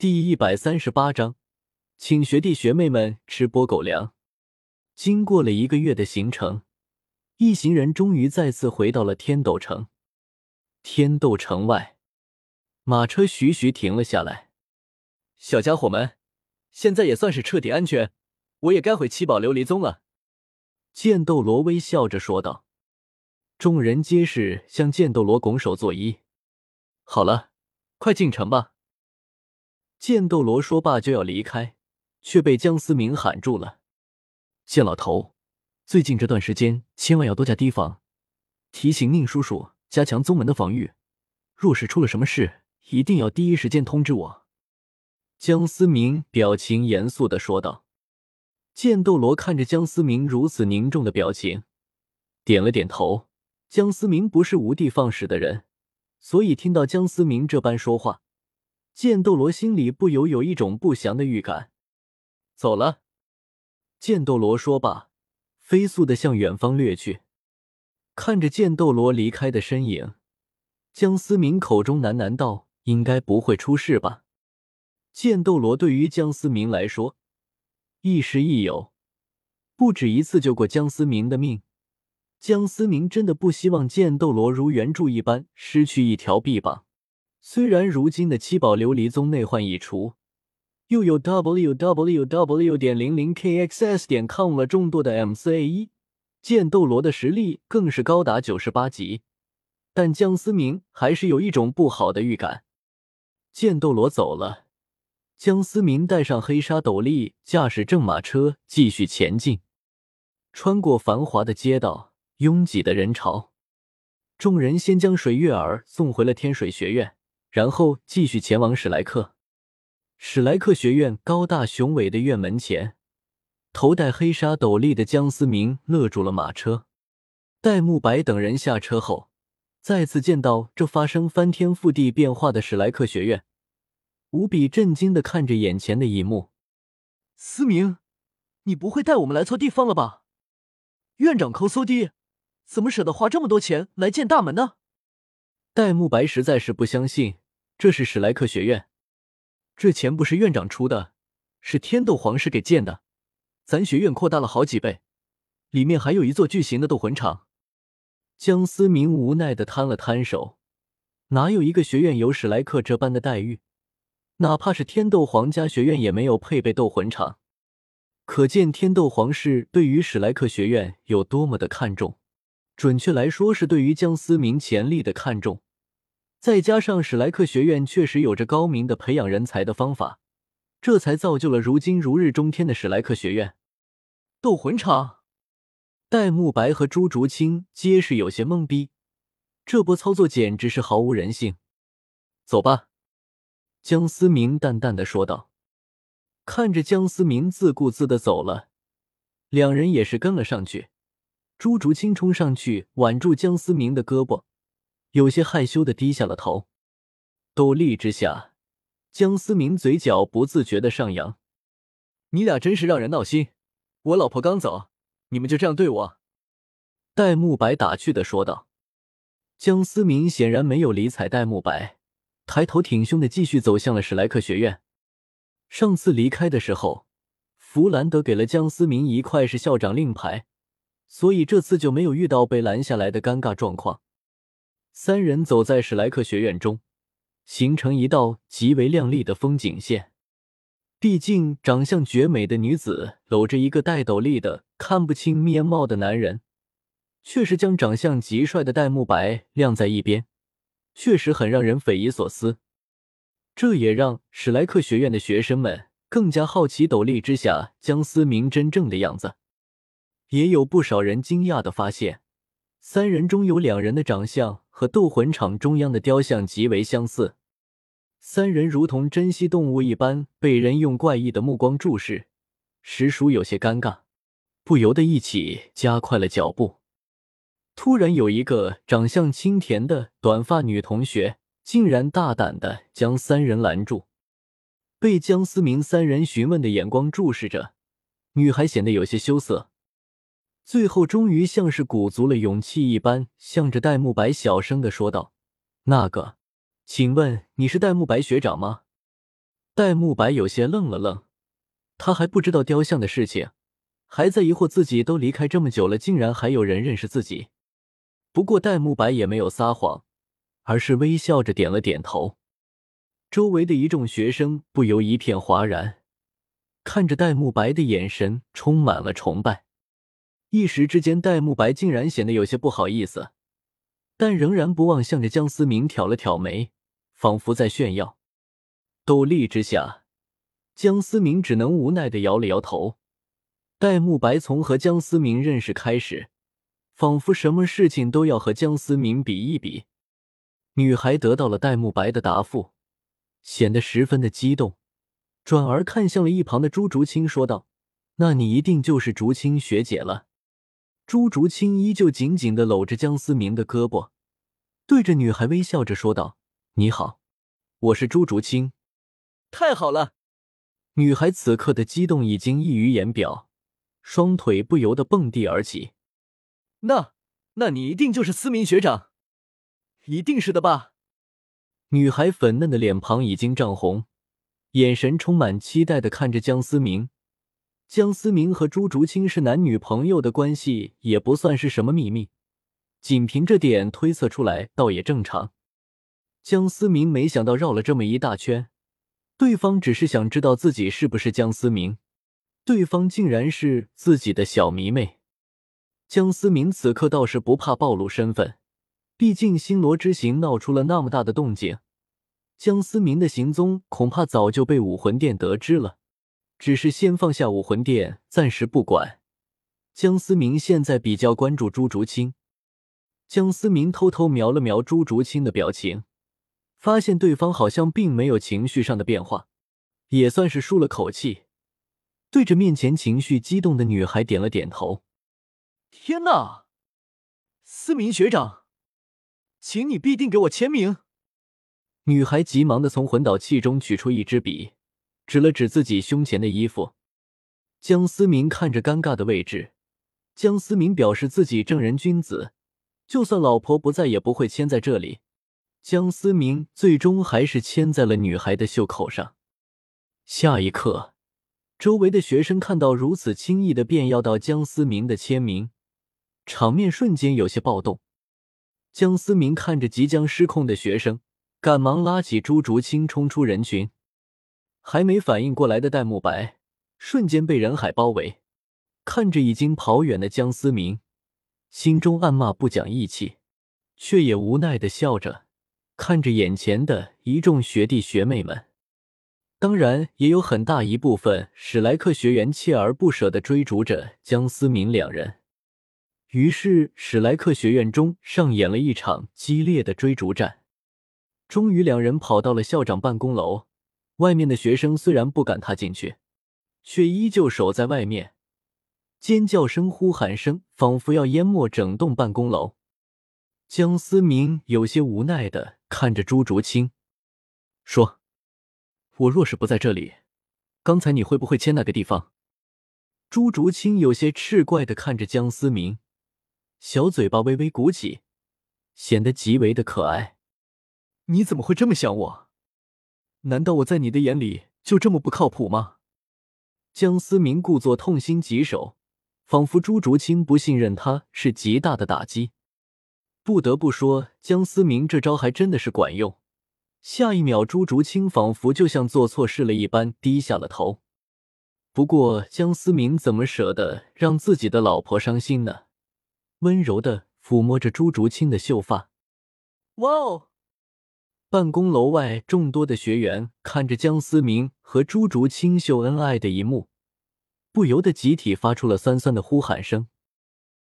第一百三十八章，请学弟学妹们吃波狗粮。经过了一个月的行程，一行人终于再次回到了天斗城。天斗城外，马车徐徐停了下来。小家伙们，现在也算是彻底安全，我也该回七宝琉璃宗了。剑斗罗微笑着说道。众人皆是向剑斗罗拱手作揖。好了，快进城吧。剑斗罗说罢就要离开，却被江思明喊住了：“剑老头，最近这段时间千万要多加提防，提醒宁叔叔加强宗门的防御。若是出了什么事，一定要第一时间通知我。”江思明表情严肃的说道。剑斗罗看着江思明如此凝重的表情，点了点头。江思明不是无的放矢的人，所以听到江思明这般说话。剑斗罗心里不由有一种不祥的预感。走了，剑斗罗说罢，飞速的向远方掠去。看着剑斗罗离开的身影，江思明口中喃喃道：“应该不会出事吧？”剑斗罗对于江思明来说，亦师亦友，不止一次救过江思明的命。江思明真的不希望剑斗罗如原著一般失去一条臂膀。虽然如今的七宝琉璃宗内患已除，又有 w w w 点零零 k x s 点 com 了众多的 M C A 一剑斗罗的实力更是高达九十八级，但江思明还是有一种不好的预感。剑斗罗走了，江思明带上黑纱斗笠，驾驶正马车继续前进，穿过繁华的街道，拥挤的人潮，众人先将水月儿送回了天水学院。然后继续前往史莱克。史莱克学院高大雄伟的院门前，头戴黑纱斗笠的江思明勒住了马车。戴沐白等人下车后，再次见到这发生翻天覆地变化的史莱克学院，无比震惊的看着眼前的一幕。思明，你不会带我们来错地方了吧？院长抠搜的，怎么舍得花这么多钱来建大门呢？戴沐白实在是不相信，这是史莱克学院，这钱不是院长出的，是天斗皇室给建的。咱学院扩大了好几倍，里面还有一座巨型的斗魂场。江思明无奈的摊了摊手，哪有一个学院有史莱克这般的待遇？哪怕是天斗皇家学院也没有配备斗魂场，可见天斗皇室对于史莱克学院有多么的看重。准确来说，是对于江思明潜力的看重。再加上史莱克学院确实有着高明的培养人才的方法，这才造就了如今如日中天的史莱克学院。斗魂场，戴沐白和朱竹清皆是有些懵逼，这波操作简直是毫无人性。走吧，江思明淡淡的说道。看着江思明自顾自的走了，两人也是跟了上去。朱竹清冲上去挽住江思明的胳膊。有些害羞的低下了头，斗笠之下，江思明嘴角不自觉的上扬。你俩真是让人闹心！我老婆刚走，你们就这样对我？戴沐白打趣的说道。江思明显然没有理睬戴沐白，抬头挺胸的继续走向了史莱克学院。上次离开的时候，弗兰德给了江思明一块是校长令牌，所以这次就没有遇到被拦下来的尴尬状况。三人走在史莱克学院中，形成一道极为亮丽的风景线。毕竟，长相绝美的女子搂着一个戴斗笠的看不清面貌的男人，却是将长相极帅的戴沐白晾在一边，确实很让人匪夷所思。这也让史莱克学院的学生们更加好奇斗笠之下江思明真正的样子。也有不少人惊讶的发现，三人中有两人的长相。和斗魂场中央的雕像极为相似，三人如同珍稀动物一般被人用怪异的目光注视，实属有些尴尬，不由得一起加快了脚步。突然，有一个长相清甜的短发女同学竟然大胆的将三人拦住，被江思明三人询问的眼光注视着，女孩显得有些羞涩。最后，终于像是鼓足了勇气一般，向着戴沐白小声的说道：“那个，请问你是戴沐白学长吗？”戴沐白有些愣了愣，他还不知道雕像的事情，还在疑惑自己都离开这么久了，竟然还有人认识自己。不过戴沐白也没有撒谎，而是微笑着点了点头。周围的一众学生不由一片哗然，看着戴沐白的眼神充满了崇拜。一时之间，戴沐白竟然显得有些不好意思，但仍然不忘向着江思明挑了挑眉，仿佛在炫耀。斗笠之下，江思明只能无奈的摇了摇头。戴沐白从和江思明认识开始，仿佛什么事情都要和江思明比一比。女孩得到了戴沐白的答复。显得十分的激动，转而看向了一旁的朱竹清，说道：“那你一定就是竹清学姐了。”朱竹清依旧紧紧的搂着江思明的胳膊，对着女孩微笑着说道：“你好，我是朱竹清。”太好了！女孩此刻的激动已经溢于言表，双腿不由得蹦地而起。那，那你一定就是思明学长，一定是的吧？女孩粉嫩的脸庞已经涨红，眼神充满期待的看着江思明。江思明和朱竹清是男女朋友的关系，也不算是什么秘密，仅凭这点推测出来，倒也正常。江思明没想到绕了这么一大圈，对方只是想知道自己是不是江思明，对方竟然是自己的小迷妹。江思明此刻倒是不怕暴露身份。毕竟星罗之行闹出了那么大的动静，江思明的行踪恐怕早就被武魂殿得知了。只是先放下武魂殿，暂时不管。江思明现在比较关注朱竹清。江思明偷偷瞄了瞄朱竹清的表情，发现对方好像并没有情绪上的变化，也算是舒了口气，对着面前情绪激动的女孩点了点头。天哪，思明学长！请你必定给我签名。女孩急忙的从魂导器中取出一支笔，指了指自己胸前的衣服。江思明看着尴尬的位置，江思明表示自己正人君子，就算老婆不在也不会签在这里。江思明最终还是签在了女孩的袖口上。下一刻，周围的学生看到如此轻易的便要到江思明的签名，场面瞬间有些暴动。江思明看着即将失控的学生，赶忙拉起朱竹清冲出人群。还没反应过来的戴沐白，瞬间被人海包围。看着已经跑远的江思明，心中暗骂不讲义气，却也无奈的笑着看着眼前的一众学弟学妹们。当然，也有很大一部分史莱克学员锲而不舍的追逐着江思明两人。于是，史莱克学院中上演了一场激烈的追逐战。终于，两人跑到了校长办公楼外面。的学生虽然不敢踏进去，却依旧守在外面。尖叫声、呼喊声，仿佛要淹没整栋办公楼。江思明有些无奈的看着朱竹清，说：“我若是不在这里，刚才你会不会签那个地方？”朱竹清有些赤怪的看着江思明。小嘴巴微微鼓起，显得极为的可爱。你怎么会这么想我？难道我在你的眼里就这么不靠谱吗？江思明故作痛心疾首，仿佛朱竹清不信任他是极大的打击。不得不说，江思明这招还真的是管用。下一秒，朱竹清仿佛就像做错事了一般低下了头。不过，江思明怎么舍得让自己的老婆伤心呢？温柔的抚摸着朱竹清的秀发。哇哦！办公楼外众多的学员看着江思明和朱竹清秀恩爱的一幕，不由得集体发出了酸酸的呼喊声。